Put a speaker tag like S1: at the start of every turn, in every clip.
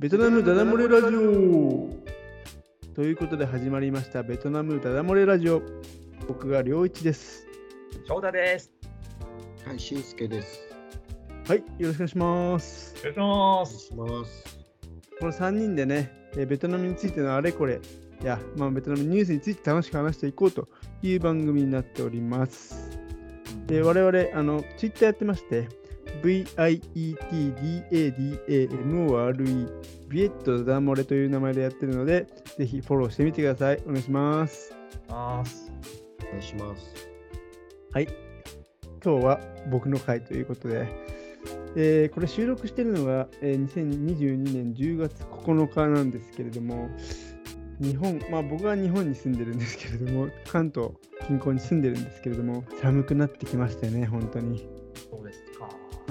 S1: ベトナムダダ漏れラジオということで始まりましたベトナムダダ漏れラジオ僕が良一です
S2: 翔太です。
S3: はい、しんすけです。
S1: はいよろしくお願いします
S2: お願いし
S3: お願い。します。
S1: この3人でねえーベトナムについてのあれこれや、まあ、ベトナムニュースについて楽しく話していこうという番組になっておりますで我々あのツイッターやってまして VIETDADAMORE ビエットダダ漏れという名前でやってるのでぜひフォローしてみてくださいお願いします。
S3: お願いします。
S1: はい。今日は僕の回ということで、えーこれ収録してるのが、えー2022年10月9日なんですけれども、日本、まあ僕は日本に住んでるんですけれども、関東近郊に住んでるんですけれども、寒くなってきましたよね、本当に。
S2: そうですか。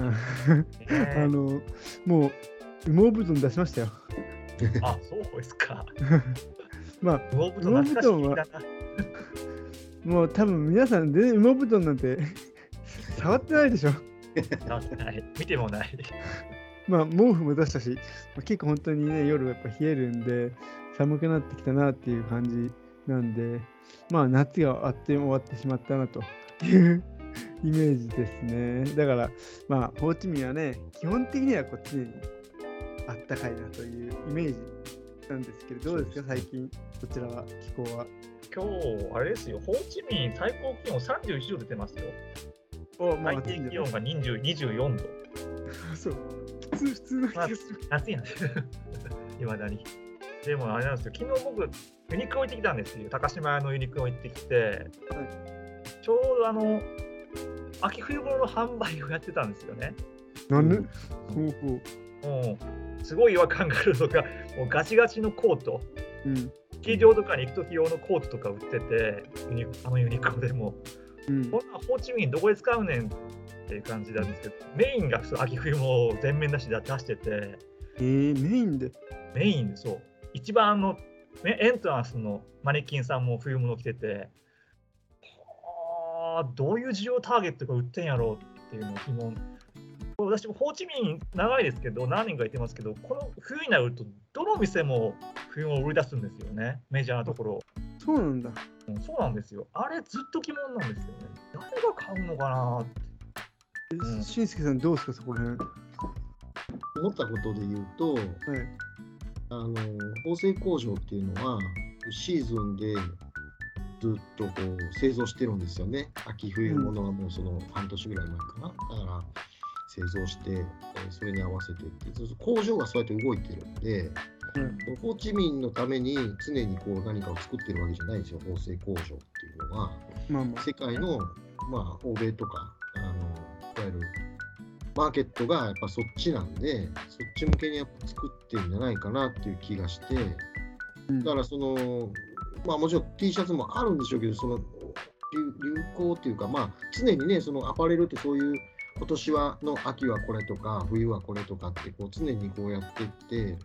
S1: あ
S2: ね
S1: の、もう羽毛布団出しましたよ。
S2: あ、そうですか。
S1: まあ、
S2: 羽毛布団懐かしい
S1: 羽毛
S2: だな。
S1: もう多分皆さん全然羽毛布団なんて触ってないでしょ。
S2: なんてない。見てもない。
S1: まあ、毛布も出したし、まあ、結構本当にね、夜やっぱ冷えるんで、寒くなってきたなっていう感じなんで、まあ、夏があっという間に終わってしまったなという イメージですね。だから、まあ、ホーチミンはね、基本的にはこう常にあったかいなというイメージなんですけど、どうですか、最近、こちらは、気候は。
S2: 今日、あれですよ。ホーチミン最高気温31度出てますよ。
S1: おま
S2: 最低気温が20 24度。
S1: そう、普通、普通の気がする。
S2: 夏やん。いま だに。でもあれなんですよ。昨日僕、ユニクロ行ってきたんですよ。高島屋のユニクロ行ってきて、ちょうどあの、秋冬物の販売をやってたんですよね。
S1: なんで、
S3: うん。
S2: すごい違和感があるのが、もうガチガチのコート、
S1: うん。
S2: スキー場とかに行くとき用のコートとか売ってて、あのユニクロでも、
S1: うん。
S2: こんなホーチミンどこで使うねんっていう感じなんですけど、メインが秋冬も全面出しで出してて、
S1: えー、メインで？
S2: メインでそう、一番あのねエントランスのマネキンさんも冬物着てて、はあどういう需要ターゲットが売ってんやろうっていうのを疑問。これ私もホーチミン長いですけど、何人かいてますけど、この冬になると、どの店も冬を売り出すんですよね、メジャーなところ。
S1: そうなんだ。
S2: うんそうなんですよ。あれずっと疑問なんですよね。誰が買うのかなって。うん
S1: しんすけさんどうですかそこら辺。
S3: 思ったことで言うと、
S1: はい。
S3: あの縫製工場っていうのはシーズンでずっとこう製造してるんですよね。秋冬物はもうその半年ぐらい前かな。だから製造して、えーそれに合わせてってそうそう工場がそうやって動いてるんで、ホーチミンのために常にこう何かを作ってるわけじゃないんですよ、縫製工場っていうのは。
S1: まあまあ。
S3: 世界の、まあ、欧米とかあのいわゆるマーケットがやっぱそっちなんでそっち向けにやっぱ作ってるんじゃないかなっていう気がして
S1: うん
S3: だからそのまあもちろん T シャツもあるんでしょうけどその流流行っていうかまあ常にねそのアパレルってそういう今年はの秋はこれとか冬はこれとかってこう常にこうやってって、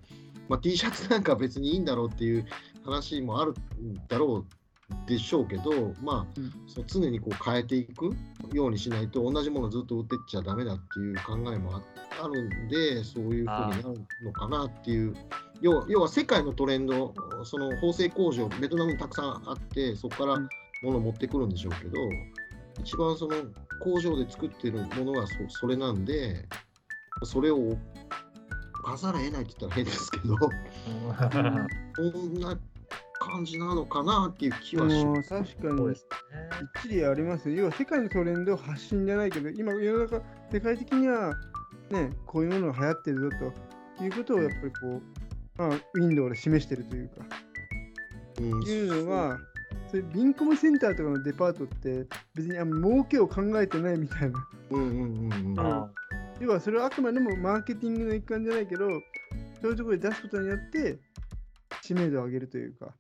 S3: まあ、T シャツなんか別にいいんだろうっていう話もあるんだろうでしょうけどまあ
S1: うん。
S3: そう常にこう変えていくようにしないと同じものをずっと売ってっちゃダメだっていう考えもああるんでそういうふうになるのかなっていう要は要は世界のトレンドその縫製工場ベトナムにたくさんあってそこから
S1: うん
S3: 物を持ってくるんでしょうけど一番その工場で作ってるものがそそれなんでそれを飾ら得ないって言ったら変ですけどこんな感じなのかなっていう気はします。
S1: 確かに一理ありますよ。要は世界のトレンドを発信じゃないけど、今世の中、世界的にはね、こういうものが流行ってるぞということをやっぱりこう、まあ、ウィンドウで示してるというか、
S3: うん
S1: いうのが、そういうリンコムセンターとかのデパートって別にあの儲けを考えてないみたいな。
S3: うんうんうんうん
S2: あ
S1: 要はそれはあくまでもマーケティングの一環じゃないけど、そういうところで出すことによって知名度を上げるというか。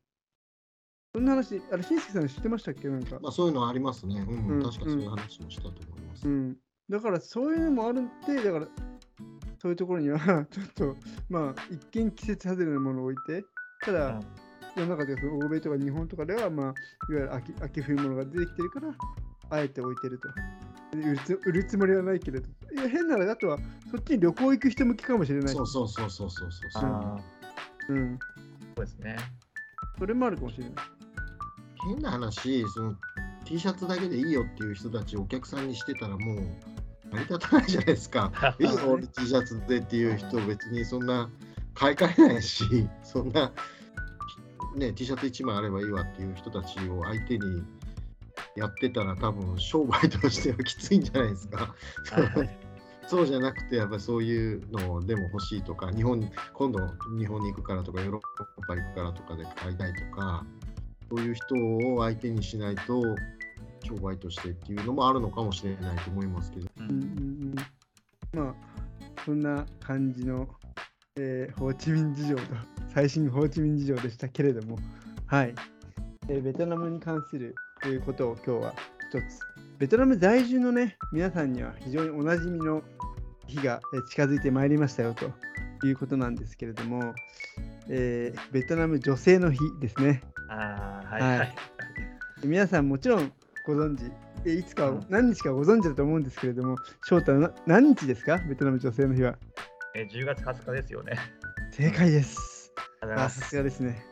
S1: そんな話、あれ、しんすけさん知ってましたっけ？なんか。
S3: まあ、そういうのありますね。うん、
S1: うん
S3: 確かそういう話もしたと思います。
S1: うん。だからそういうのもあるんで、だからそういうところには ちょっと、まあ、一見季節外れなものを置いて、ただ、
S2: うん
S1: 世の中でその欧米とか日本とかでは、まあ、いわゆる秋秋冬物が出てきてるから、あえて置いてると。で売るつ売るつもりはないけれど、いや変なら、あとはそっちに旅行行く人向けかもしれないし
S3: そうそうそうそうそうそうそう。
S2: ああ、
S1: うん。
S2: そうですね。
S1: それもあるかもしれない。
S3: 変な話、その T シャツだけでいいよっていう人たちをお客さんにしてたらもう成り立たないじゃないですか。いいよ俺 T シャツでっていう人別にそんな買い替えないし、そんな、ね、T シャツ1枚あればいいわっていう人たちを相手にやってたら多分商売としてはきついんじゃないですか。
S2: はい
S3: そうじゃなくて、やっぱりそういうのでも欲しいとか、日本に今度日本に行くからとか、ヨーロッパ行くからとかで買いたいとか、そういう人を相手にしないと、商売としてっていうのもあるのかもしれないと思いますけど。
S2: う
S1: うんうんうん。まあ、そんな感じの、えーホーチミン事情と、最新ホーチミン事情でしたけれども、はい。えーベトナムに関するということを今日は一つ。ベトナム在住のね、皆さんには非常におなじみの日がえー近づいてまいりましたよということなんですけれども、えーベトナム女性の日ですね。
S2: ああ、はい
S1: はい
S2: はい。
S1: 皆さんもちろんご存知、えいつか、
S2: うん
S1: 何日かご存知だと思うんですけれども、翔太はな何日ですか？ベトナム女性の日は。
S2: えー10月20日ですよね。
S1: 正解です。さすがですね。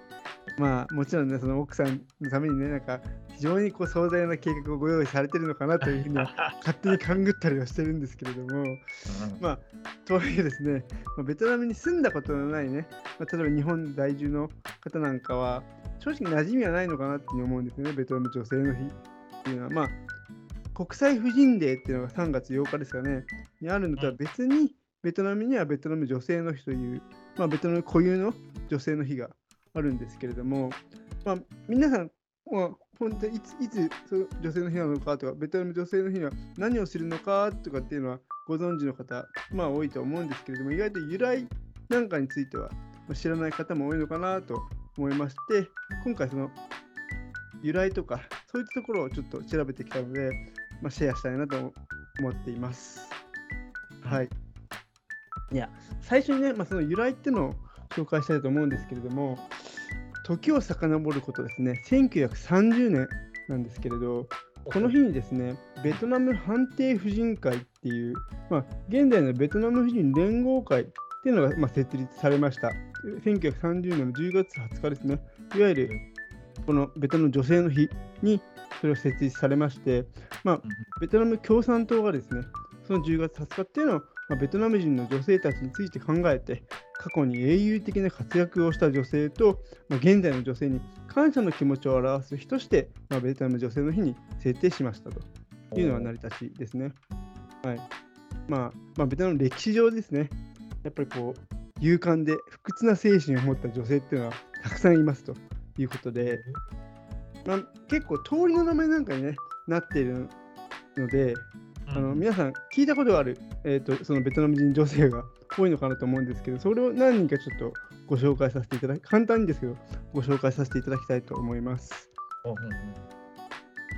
S1: まあもちろんね、その奥さんのためにね、なんか非常にこう壮大な計画をご用意されてるのかなというふうには 勝手に勘ぐったりはしてるんですけれども、
S2: うん
S1: まあ、とはいえですね、まあ、ベトナムに住んだことのないね、まあ、例えば日本在住の方なんかは、正直馴染みはないのかなっていうふうに思うんですよね、ベトナム女性の日っていうのは。まあ、国際婦人デーっていうのが3月8日ですかね、にあるのとは別に、ベトナムにはベトナム女性の日という、まあ、ベトナム固有の女性の日があるんですけれども、まあ、皆さん、まあ、本当にいついつその女性の日なのかとか、ベトナム女性の日には何をするのかとかっていうのはご存知の方、まあ多いと思うんですけれども、意外と由来なんかについてはまあ知らない方も多いのかなと思いまして、今回その由来とか、そういったところをちょっと調べてきたので、まあ、シェアしたいなと思っています。はい。いや、最初にね、まあ、その由来っていうのを紹介したいと思うんですけれども、時を遡ることですね、1930年なんですけれど、この日にですね、ベトナム判定婦人会っていう、まあ、現在のベトナム婦人連合会っていうのが、まあ、設立されました。1930年の10月20日ですね。いわゆるこのベトナム女性の日にそれを設立されまして、まあ、ベトナム共産党がですね、その10月20日っていうのを、まあ、ベトナム人の女性たちについて考えて、過去に英雄的な活躍をした女性と、まあ、現在の女性に感謝の気持ちを表す日として、まあ、ベトナム女性の日に制定しましたと。いうのが成り立ちですね。はい。まあまあ、ベトナムの歴史上ですね、やっぱりこう勇敢で不屈な精神を持った女性っていうのはたくさんいますということで、まあ、結構通りの名前なんかに、ね、なっているので、あの皆さん聞いたことがある、えー、とそのベトナム人女性が多いのかなと思うんですけど、それを何人かちょっとご紹介させていただき、簡単にですけど、ご紹介させていただきたいと思います。
S2: うんうんうん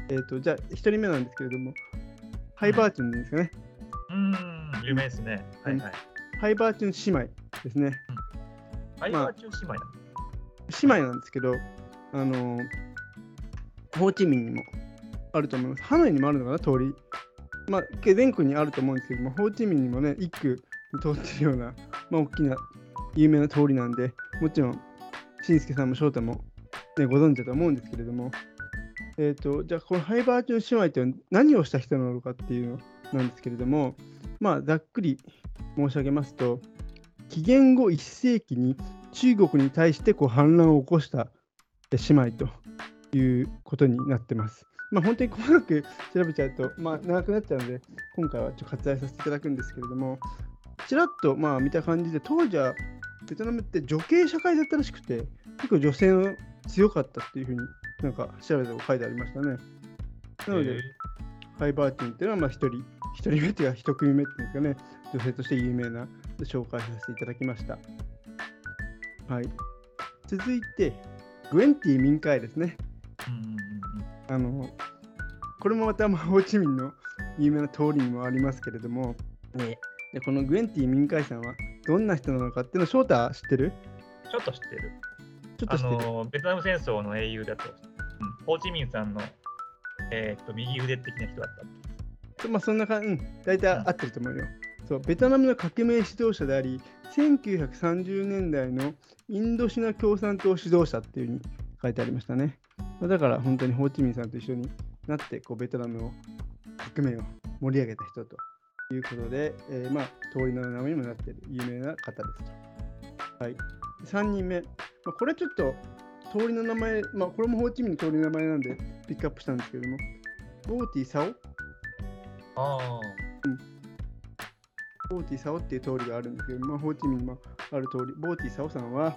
S1: えー、とじゃあ、1人目なんですけれども、ハイバーチュンですかね。
S2: うん、有名ですね。はいはい。
S1: ハイバーチュン姉妹ですね。
S2: アイバーチュン姉妹なの？
S1: 姉妹なんですけど、あのホーチミンにもあると思います。ハノイにもあるのかな、通り。まあ、全国にあると思うんですけども、ホーチミンにもね、一区に通ってるような、まあ、大きな有名な通りなんで、もちろん、しんすけさんも翔太も、ね、ご存知だと思うんですけれども、えっ、と、じゃあ、このハイバーチュン姉妹って何をした人なのかっていうのなんですけれども、まあ、ざっくり申し上げますと、紀元後1世紀に中国に対してこう反乱を起こした姉妹ということになってます。まあ、本当に細かく調べちゃうと、まあ、長くなっちゃうので、今回はちょっと割愛させていただくんですけれども、ちらっとまあ見た感じで、当時はベトナムって女系社会だったらしくて、結構女性の強かったっていうふうになんか調べて書いてありましたね。なので、ハイバーティンっていうのはまあ一人、一人目っていうか一組目っていうかね、女性として有名な紹介させていただきました。はい。続いて、グエンティ民会ですね。
S2: うんうんうんうん
S1: あの、これもまたまあホーチミンの有名な通りにもありますけれども、ね、でこのグエンティ民会さんはどんな人なのかっていうのを翔太知ってる？
S2: ちょっと知ってる。あ
S1: ちょっと知ってる。
S2: のベトナム戦争の英雄だと、うん、ホーチミンさんの、えーっと右腕的な人だった。
S1: まあそんな感じ、うん、大体合ってると思うよ。そうベトナムの革命指導者であり、1930年代のインドシナ共産党指導者っていうふうに書いてありましたね。だから本当にホーチミンさんと一緒になってこうベトナムを革命を盛り上げた人ということで、えー、まあ通りの名前にもなっている有名な方ですと。はい、3人目、まあ、これちょっと通りの名前、まあ、これもホーチミンの通りの名前なんでピックアップしたんですけども、ボーティ・サオ？
S2: ああ。
S1: うん。ボーティ・サオっていう通りがあるんですけど、まあ、ホーチミンにもある通り、ボーティ・サオさんは、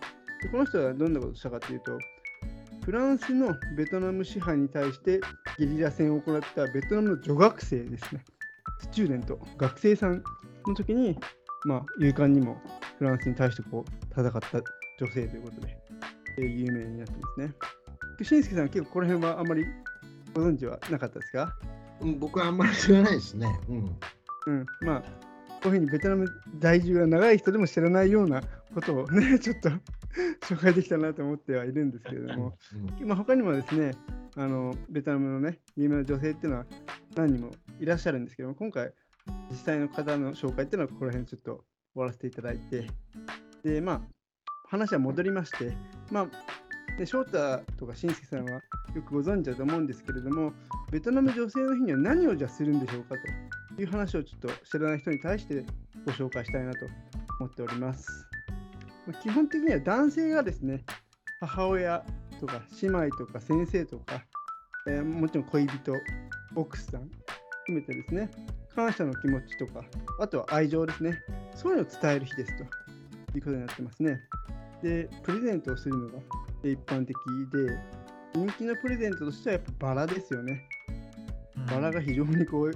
S1: この人はどんなことをしたかというと、フランスのベトナム支配に対してゲリラ戦を行ったベトナムの女学生ですね。スチューデント、学生さんの時に、まあ、勇敢にもフランスに対してこう戦った女性ということで、えー、有名になってますね。しんすけさん、結構この辺はあんまりご存知はなかったですか？
S3: うん、僕はあんまり知らないですね。うん。
S1: うん、まあ、こういうふうにベトナム在住が長い人でも知らないようなことをね、ちょっと 紹介できたなと思ってはいるんですけれども、うん、まあ、他にもですね、あのベトナムのね、有名な女性っていうのは何人もいらっしゃるんですけども、今回、実際の方の紹介っていうのはここら辺ちょっと終わらせていただいて、で、まあ、話は戻りまして、まあ、で翔太とかしんすけさんはよくご存知だと思うんですけれども、ベトナム女性の日には何をじゃするんでしょうかという話をちょっと知らない人に対してご紹介したいなと思っております。基本的には男性がですね、母親とか姉妹とか先生とか、えー、もちろん恋人、奥さん含めてですね、感謝の気持ちとか、あとは愛情ですね、そういうのを伝える日ですということになってますね。で、プレゼントをするのが一般的で、人気のプレゼントとしてはやっぱバラですよね。バラが非常にこう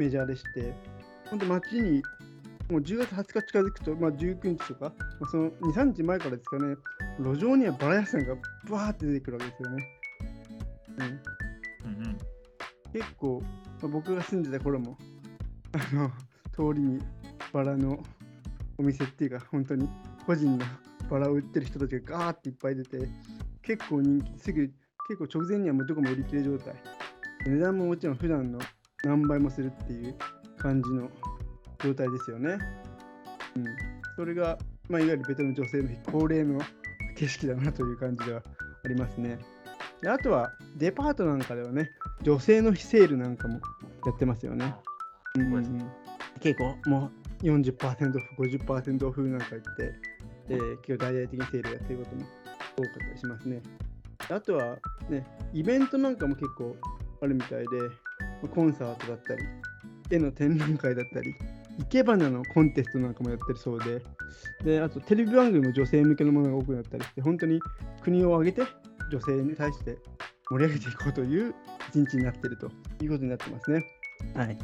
S1: メジャーでして、本当街にもう10月20日近づくと、まあ、19日とか、まあ、その2、3日前からですかね、路上にはバラ屋さんがブワーって出てくるわけですよね。うん。うんうん、結構、まあ、僕が住んでた頃も、あの、通りにバラのお店っていうか、本当に個人のバラを売ってる人たちがガーっていっぱい出て、結構人気、すぐ、結構直前にはもうどこも売り切れ状態。値段ももちろん普段の何倍もするっていう感じの状態ですよね。うん。それが、まあ、いわゆるベトナム女性の恒例の景色だなという感じではありますね。であとは、デパートなんかではね、女性の非セールなんかもやってますよね。うん、うん、結構、もう40%オフ、50%オフなんか言って、えー、結構大々的にセールやってることも多かったりしますね。あとは、ね、イベントなんかも結構あるみたいで、コンサートだったり、絵の展覧会だったり、生け花のコンテストなんかもやってるそうで、であとテレビ番組も女性向けのものが多くなったりして、本当に国を挙げて女性に対して盛り上げていこうという一日になっているということになってますね。はい、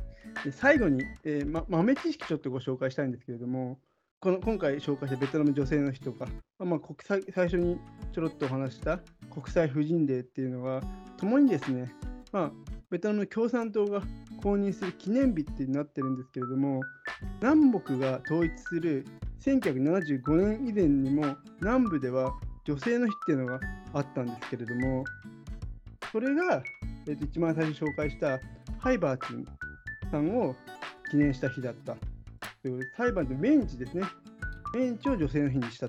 S1: で最後に、えーま、豆知識ちょっとご紹介したいんですけれども、この今回紹介したベトナム女性の日とか、まあ、国際最初にちょろっとお話した国際婦人デーっていうのは、ともにですね、まあ、ベトナムの共産党が公認する記念日ってなってるんですけれども、南北が統一する1975年以前にも南部では女性の日っていうのがあったんですけれども、それが、えー、と一番最初紹介したハイバーチンさんを記念した日だった。裁判でメンチですね。メンチを女性の日にした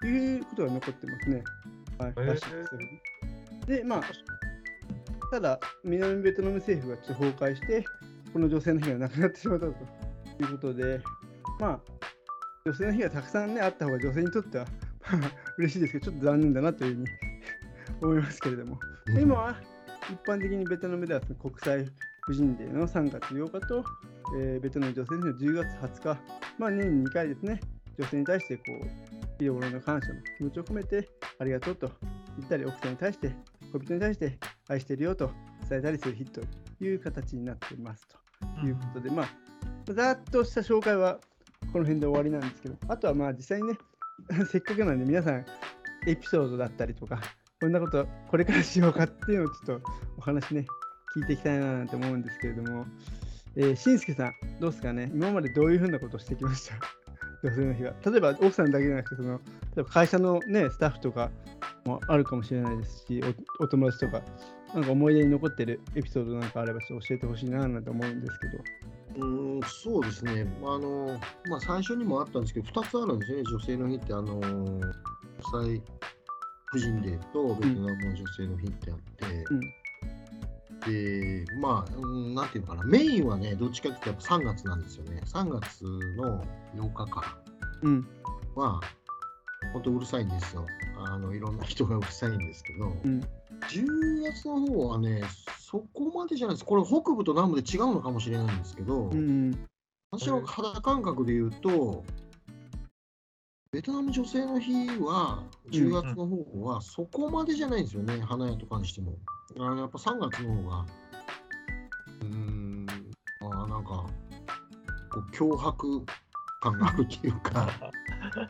S1: ということが残ってますね。はい、えー、で、まあ、ただ、南ベトナム政府がちょっと崩壊して、この女性の日がなくなってしまったということで、まあ、女性の日がたくさんね、あった方が女性にとっては 嬉しいですけど、ちょっと残念だなというふうに 思いますけれども、今は一般的にベトナムでは国際婦人デーの3月8日と、えー、ベトナム女性の10月20日、まあ、年に2回ですね、女性に対してこう、日頃の感謝の気持ちを込めて、ありがとうと言ったり、奥さんに対して、恋人に対して愛してるよと伝えたりする日という形になっていますと。いうことで、うん、まあ、ざっとした紹介はこの辺で終わりなんですけど、あとはまあ実際にね、せっかくなんで皆さんエピソードだったりとか、こんなことこれからしようかっていうのをちょっとお話ね、聞いていきたいななんて思うんですけれども、えー、しんすけさん、どうですかね？今までどういうふうなことをしてきました？女性の日は。例えば奥さんだけじゃなくて、その例えば会社の、ね、スタッフとかもあるかもしれないですしお、お友達とか、なんか思い出に残ってるエピソードなんかあればちょっと教えてほしいななんて思うんですけど、
S3: うん、そうですね。あの、まあ、最初にもあったんですけど、2つあるんですよね、女性の日って、あの、国際婦人デーとベトナムの女性の日ってあって、で、まあ、うんなんていうのかな、メインはね、どっちかっていうとやっぱ3月なんですよね。3月の8日か
S1: うん。
S3: は、本当うるさいんですよ。あの、いろんな人がうるさいんですけど、
S1: うん。
S3: 10月の方はね、そこまでじゃないです。これ北部と南部で違うのかもしれないんですけど、
S1: うん。
S3: 私の肌感覚で言うと、ベトナム女性の日は、10月の方はそこまでじゃないんですよね、花屋とかにしても。あのやっぱ3月の方が、うーん、まあなんか、こう脅迫感があるっていうか、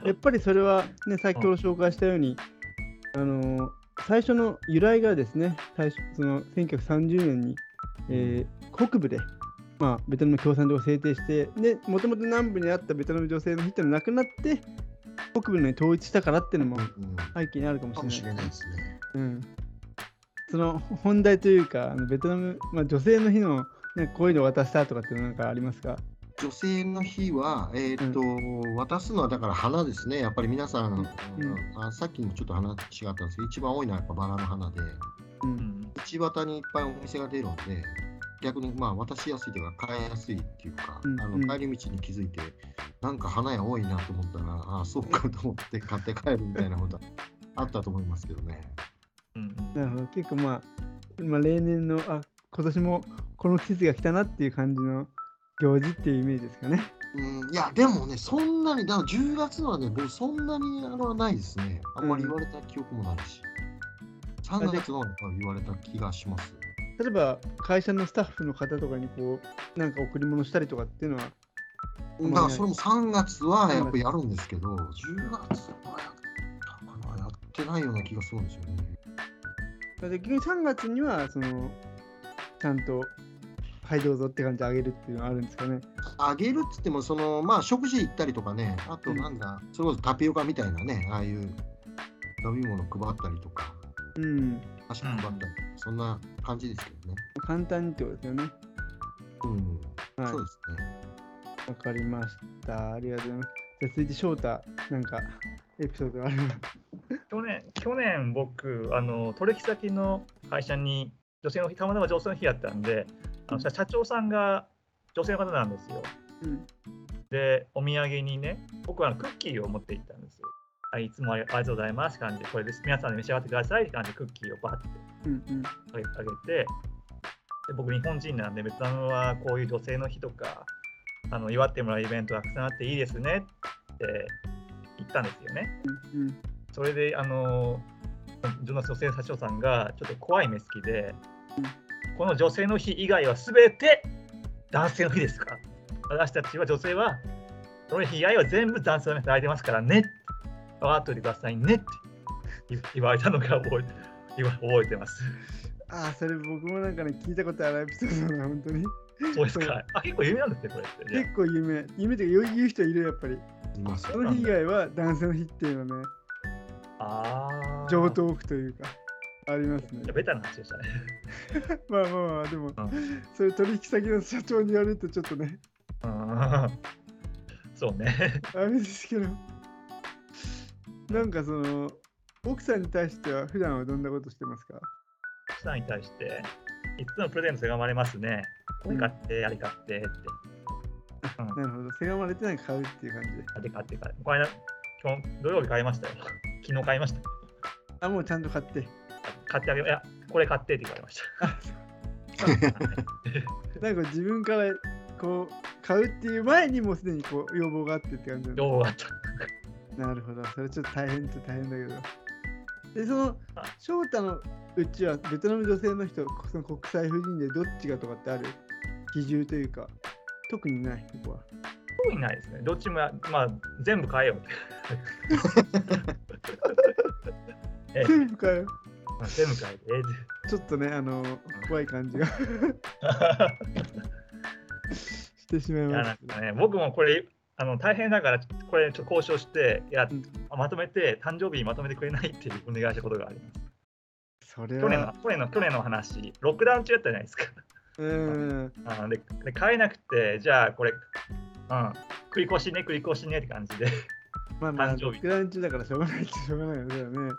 S1: やっぱりそれはね、先ほど紹介したように、あの最初の由来がですね、最初その1930年に、えー北部で、まあ、ベトナム共産党を制定して、で、もともと南部にあったベトナム女性の日っていうのがなくなって、北部に統一したからっていうのも
S3: うん
S1: 背景にあるかも
S3: し
S1: しれない。
S3: ですね。
S1: うん、その本題というか、あのベトナム、まあ、女性の日の、ね、こういうのを渡したとかっていうのなんかありますか？
S3: 女性の日は、えーと渡すのはだから花ですね、やっぱり皆さん、
S1: うん。
S3: あさっきもちょっと話があったんですけど、一番多いのはやっぱバラの花で、
S1: う。
S2: うん
S3: 端にいっぱいお店が出るので、逆にまあ渡しやすいというか、買いやすいっていうか、
S1: うん。うん。
S3: あの帰り道に気づいて、なんか花屋多いなと思ったら、ああ、そうかと思って買って帰るみたいなこと あったと思いますけどね。
S2: うん。
S1: なるほど。結構まあ、まあ、例年の、あ今年もこの季節が来たなっていう感じの行事っていうイメージですかね。
S3: うん、いや、でもね、そんなに、だから10月はね、僕そんなにあれはないですね。あんまり言われた記憶もないし。3月の方が言われた気がします。
S1: 例えば会社のスタッフの方とかにこう、なんか贈り物したりとかっていうのは、
S3: だからそれも3月はやっぱりやるんですけど、10月はやったかな、やってないような気がするんですよね。
S1: で逆に3月には、その、ちゃんと、はいどうぞって感じであげるっていうのはあるんですかね。
S3: あげるっつっても、そのまあ食事行ったりとかね、あとなんだ、それこそタピオカみたいなね、ああいう飲み物配ったりとか、
S1: うん。
S3: 箸配ったりとか、そんな感じですけどね。
S1: 簡単にってことですよね。
S3: うん、
S1: はい。
S3: そうですね。
S1: わかりました。ありがとうございます。じゃあ続いて翔太、なんかエピソードある
S2: 去年、去年僕、あの取引先の会社に女性の日、たまたま女性の日やったんで、あの社社長さんが女性の方なんですよ。
S1: うん。
S2: で、お土産にね、僕はクッキーを持って行ったんですよ。あいつもありがとうございます感じで、これです。皆さんで召し上がってくださいって感じでクッキーをバッて
S1: うんうん。
S2: あげてで、僕、日本人なんで、ベトナムはこういう女性の日とか、あの祝ってもらうイベントたくさんあっていいですねって言ったんですよね。
S1: うんうん。
S2: それで、あの、女性社長さんがちょっと怖い目つきで、この女性の日以外はすべて男性の日ですか？私たちは女性は、その日以外は全部男性の日空いてますからね。分かっておいてくださいねって言言われたのが覚えて覚えてます。
S1: ああ、それ僕もなんかね、聞いたことあるエピソードだな、本当に。
S2: そうですか。あ、結構有名なんですね、これ
S1: 結構有名。有名というか、言う人いるよ、やっぱり。その日以外は男性の日っていうのはね、
S2: ああ。
S1: 上等句というか、ありますね。
S2: ベタな話でしたね。
S1: まあまあまあ、でも、
S2: ん
S1: それ取引先の社長に言われるとちょっとね、
S2: うん そうね。
S1: あれですけど、なんかその、奥さんに対しては普段はどんなことしてますか？
S2: 奥さんに対して、いつもプレゼントせがまれますね。これ買って、あれ買ってって。うん、
S1: なるほど。せがまれてない買うっていう感じで。
S2: あれ買って買って。この間、今日土曜日買いましたよ。昨日買いました。
S1: あ、もうちゃんと買って。
S2: 買ってあげよう。いや、これ買ってって言われまし
S1: あ、
S2: た。
S1: なんか自分からこう、買うっていう前にもうすでにこう要望があってって感じ
S2: 要望があった。
S1: なるほど。それちょっと大変っちゃ大変だけど。で、その、翔太のうちはベトナム女性の人、その国際婦人でどっちがとかってある？基準というか、特にない、ここは。
S2: 特にないですね。どっちもや、まあ、全部買えよって。ええ
S1: 全部買う。
S2: まあ全部買えて。ええ
S1: ちょっとね、あの、怖い感じが してしまい
S2: いや
S1: ます。
S2: なんかね、僕もこれあの大変だから、これちょっと交渉して、いや
S1: うん
S2: まとめて、誕生日にまとめてくれないっていうお願いしたことがあります。
S1: それ
S2: 去年の
S1: は、
S2: 去年の去年の話、ロックダウン中やったじゃないですか。
S1: うん。
S2: あでで買えなくて、じゃあこれ、うん、繰り越しね、繰り越しねって感じで、
S1: まあまあ、
S2: 誕生日
S1: クランチだからしょうがないっちゃしょうがないよね。だよね
S2: で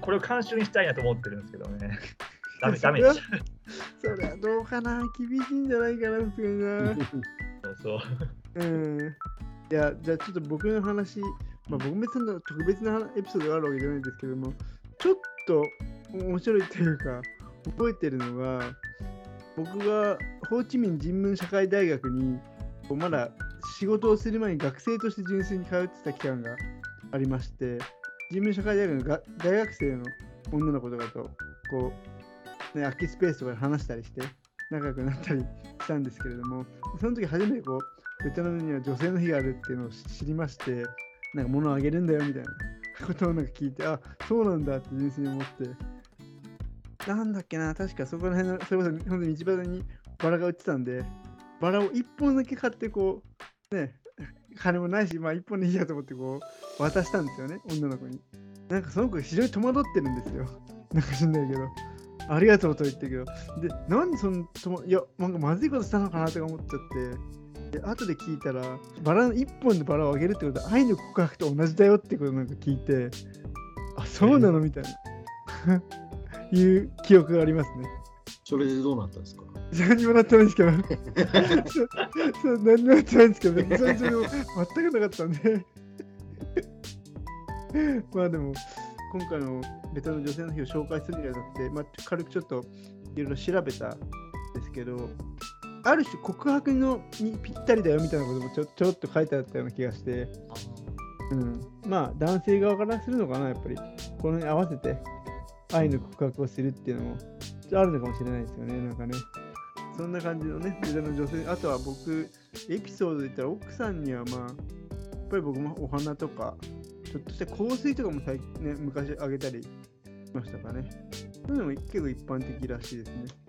S2: これを監修にしたいなと思ってるんですけどね。ダメ、ダメ
S1: それはどうかな？厳しいんじゃないかな、さすがにな。
S2: た。そうそう。
S1: うん。いや、じゃあちょっと僕の話、まあ僕別の特別なエピソードがあるわけじゃないんですけども、ちょっと面白いというか、覚えてるのが、僕がホーチミン人文社会大学に、こうまだ仕事をする前に学生として純粋に通ってた期間がありまして、人文社会大学のが大学生の女の子とかと、こう、ね、空きスペースとかで話したりして、仲良くなったりしたんですけれども、その時初めてこう、ベトナムには女性の日があるっていうのを知りまして、なんか物をあげるんだよみたいなことをなんか聞いて、あそうなんだって純粋に思って、なんだっけな、確かそこら辺の、それこそ本当に道端にバラが売ってたんで、バラを1本だけ買って、こう、ね、金もないし、まあ1本でいいやと思って、こう、渡したんですよね、女の子に。なんかその子が非常に戸惑ってるんですよ。なんか知んないけど。ありがとうと言ってるけど。で、なんでそのと、いや、なんかまずいことしたのかなとか思っちゃって、で、後で聞いたら、バラの1本でバラをあげるってことは、愛の告白と同じだよってことなんか聞いて、あ、そうなの？みたいな。いう記憶がありますね。
S3: それでどうなったんですか？
S1: 何もなってないんですけど、そうそう何もなってないんですけど、それそれも全くなかったんで。まあでも、今回のベトナム女性の日を紹介するにあたって、まあ、軽くちょっといろいろ調べたんですけど、ある種告白のにぴったりだよみたいなこともちょちょろっと書いてあったような気がして、うん、まあ男性側からするのかな、やっぱり。このに合わせて愛の告白をするっていうのもあるのかもしれないですよね、なんかね。そんな感じのね、ベトナム女性、あとは僕、エピソードで言ったら奥さんにはまあ、やっぱり僕もお花とか、ちょっとした香水とかも最ね、昔あげたりしましたかね。そういうのも結構一般的らしいですね。